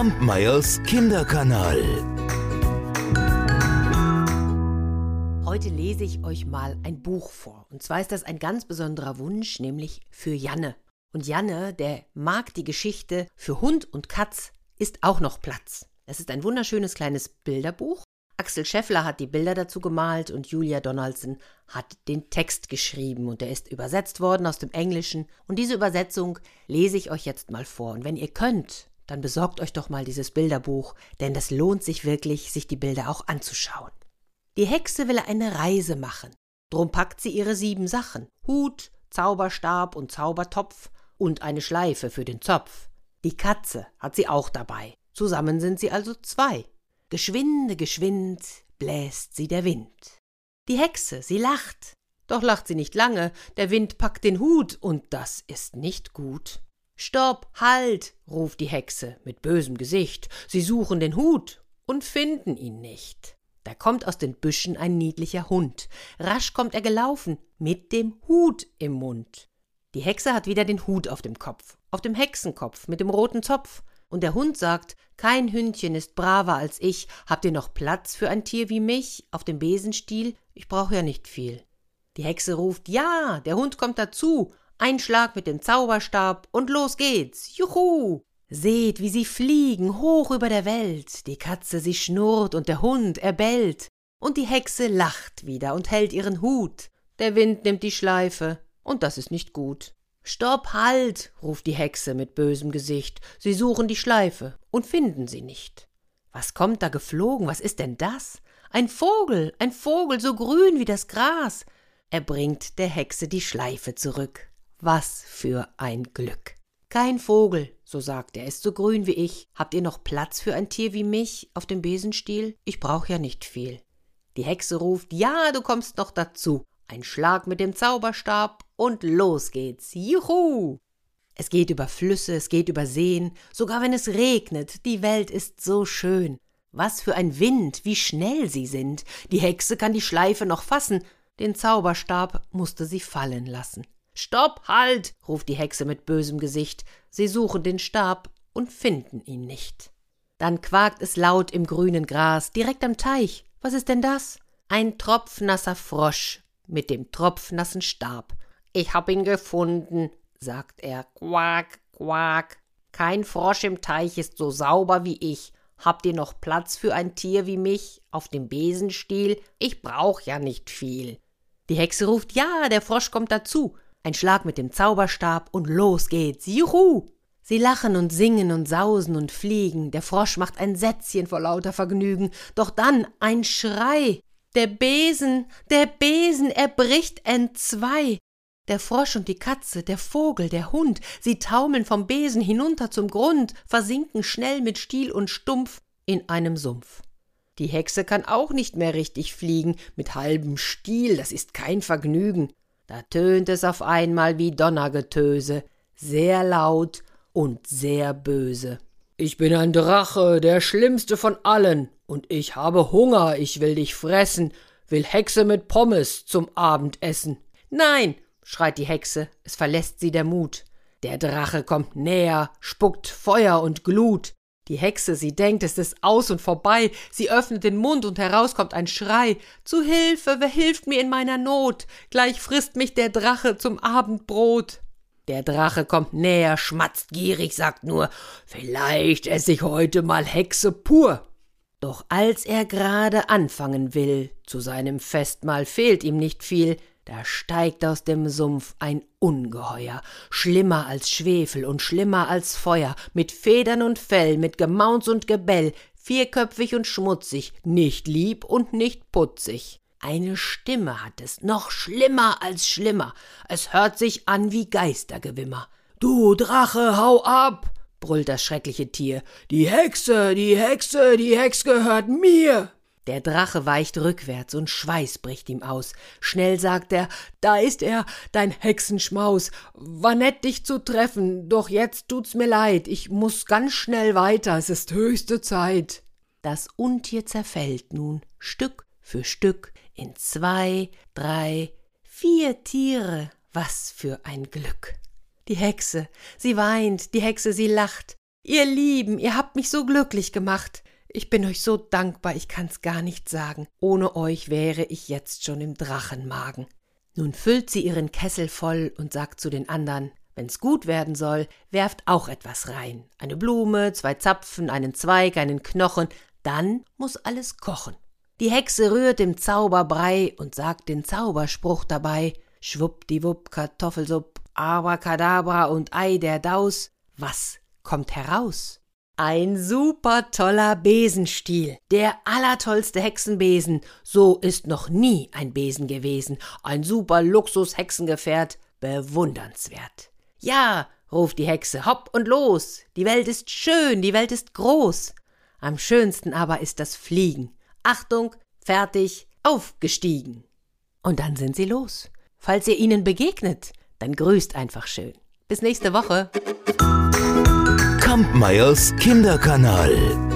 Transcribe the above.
Kampmeyers Kinderkanal. Heute lese ich euch mal ein Buch vor. Und zwar ist das ein ganz besonderer Wunsch, nämlich für Janne. Und Janne, der mag die Geschichte für Hund und Katz, ist auch noch Platz. Es ist ein wunderschönes kleines Bilderbuch. Axel Scheffler hat die Bilder dazu gemalt und Julia Donaldson hat den Text geschrieben und der ist übersetzt worden aus dem Englischen. Und diese Übersetzung lese ich euch jetzt mal vor. Und wenn ihr könnt, dann besorgt euch doch mal dieses Bilderbuch, denn das lohnt sich wirklich, sich die Bilder auch anzuschauen. Die Hexe will eine Reise machen. Drum packt sie ihre sieben Sachen: Hut, Zauberstab und Zaubertopf und eine Schleife für den Zopf. Die Katze hat sie auch dabei. Zusammen sind sie also zwei. Geschwinde, geschwind bläst sie der Wind. Die Hexe, sie lacht. Doch lacht sie nicht lange, der Wind packt den Hut, und das ist nicht gut. Stopp, halt, ruft die Hexe mit bösem Gesicht, sie suchen den Hut und finden ihn nicht. Da kommt aus den Büschen ein niedlicher Hund. Rasch kommt er gelaufen, mit dem Hut im Mund. Die Hexe hat wieder den Hut auf dem Kopf, auf dem Hexenkopf mit dem roten Zopf. Und der Hund sagt, kein Hündchen ist braver als ich. Habt ihr noch Platz für ein Tier wie mich auf dem Besenstiel? Ich brauche ja nicht viel. Die Hexe ruft, ja, der Hund kommt dazu. Ein Schlag mit dem Zauberstab und los geht's. Juhu! Seht, wie sie fliegen hoch über der Welt. Die Katze, sie schnurrt und der Hund, er bellt. Und die Hexe lacht wieder und hält ihren Hut. Der Wind nimmt die Schleife, und das ist nicht gut. Stopp, halt, ruft die Hexe mit bösem Gesicht. Sie suchen die Schleife und finden sie nicht. Was kommt da geflogen? Was ist denn das? Ein Vogel, ein Vogel so grün wie das Gras. Er bringt der Hexe die Schleife zurück. Was für ein Glück. Kein Vogel, so sagt er, ist so grün wie ich. Habt ihr noch Platz für ein Tier wie mich auf dem Besenstiel? Ich brauch ja nicht viel. Die Hexe ruft, ja, du kommst noch dazu. Ein Schlag mit dem Zauberstab und los geht's. Juhu! Es geht über Flüsse, es geht über Seen, sogar wenn es regnet, die Welt ist so schön. Was für ein Wind, wie schnell sie sind. Die Hexe kann die Schleife noch fassen, den Zauberstab musste sie fallen lassen. Stopp, halt! ruft die Hexe mit bösem Gesicht. Sie suchen den Stab und finden ihn nicht. Dann quakt es laut im grünen Gras, direkt am Teich. Was ist denn das? Ein tropfnasser Frosch mit dem tropfnassen Stab. Ich hab ihn gefunden, sagt er. Quak, quak. Kein Frosch im Teich ist so sauber wie ich. Habt ihr noch Platz für ein Tier wie mich auf dem Besenstiel? Ich brauch ja nicht viel. Die Hexe ruft, ja, der Frosch kommt dazu. Ein Schlag mit dem Zauberstab und los geht's. Juhu! Sie lachen und singen und sausen und fliegen. Der Frosch macht ein Sätzchen vor lauter Vergnügen. Doch dann ein Schrei. Der Besen, der Besen, er bricht entzwei. Der Frosch und die Katze, der Vogel, der Hund, sie taumeln vom Besen hinunter zum Grund, versinken schnell mit Stiel und Stumpf in einem Sumpf. Die Hexe kann auch nicht mehr richtig fliegen, mit halbem Stiel, das ist kein Vergnügen. Da tönt es auf einmal wie Donnergetöse, sehr laut und sehr böse. Ich bin ein Drache, der schlimmste von allen, und ich habe Hunger, ich will dich fressen, will Hexe mit Pommes zum Abendessen. Nein, schreit die Hexe, es verlässt sie der Mut. Der Drache kommt näher, spuckt Feuer und Glut. Die Hexe, sie denkt, es ist aus und vorbei, sie öffnet den Mund und heraus kommt ein Schrei. Zu Hilfe, wer hilft mir in meiner Not? Gleich frisst mich der Drache zum Abendbrot. Der Drache kommt näher, schmatzt gierig, sagt nur, vielleicht esse ich heute mal Hexe pur. Doch als er gerade anfangen will, zu seinem Festmahl fehlt ihm nicht viel, da steigt aus dem Sumpf ein Ungeheuer, schlimmer als Schwefel und schlimmer als Feuer, mit Federn und Fell, mit Gemaunz und Gebell, vierköpfig und schmutzig, nicht lieb und nicht putzig. Eine Stimme hat es, noch schlimmer als schlimmer, es hört sich an wie Geistergewimmer. Du Drache, hau ab! brüllt das schreckliche Tier. Die Hexe, die Hexe, die Hex gehört mir! Der Drache weicht rückwärts und Schweiß bricht ihm aus. Schnell sagt er, da ist er, dein Hexenschmaus. War nett, dich zu treffen, doch jetzt tut's mir leid. Ich muss ganz schnell weiter, es ist höchste Zeit. Das Untier zerfällt nun, Stück für Stück, in zwei, drei, vier Tiere. Was für ein Glück. Die Hexe, sie weint, die Hexe, sie lacht. Ihr Lieben, ihr habt mich so glücklich gemacht. Ich bin euch so dankbar, ich kann's gar nicht sagen. Ohne euch wäre ich jetzt schon im Drachenmagen. Nun füllt sie ihren Kessel voll und sagt zu den anderen, wenn's gut werden soll, werft auch etwas rein. Eine Blume, zwei Zapfen, einen Zweig, einen Knochen, dann muss alles kochen. Die Hexe rührt im Zauberbrei und sagt den Zauberspruch dabei. Schwuppdiwupp, Kartoffelsupp, Abracadabra und Ei der Daus. Was kommt heraus? Ein super toller Besenstiel, der allertollste Hexenbesen. So ist noch nie ein Besen gewesen. Ein super Luxus-Hexengefährt, bewundernswert. Ja, ruft die Hexe, hopp und los. Die Welt ist schön, die Welt ist groß. Am schönsten aber ist das Fliegen. Achtung, fertig, aufgestiegen. Und dann sind sie los. Falls ihr ihnen begegnet, dann grüßt einfach schön. Bis nächste Woche. Kampmeyers Kinderkanal.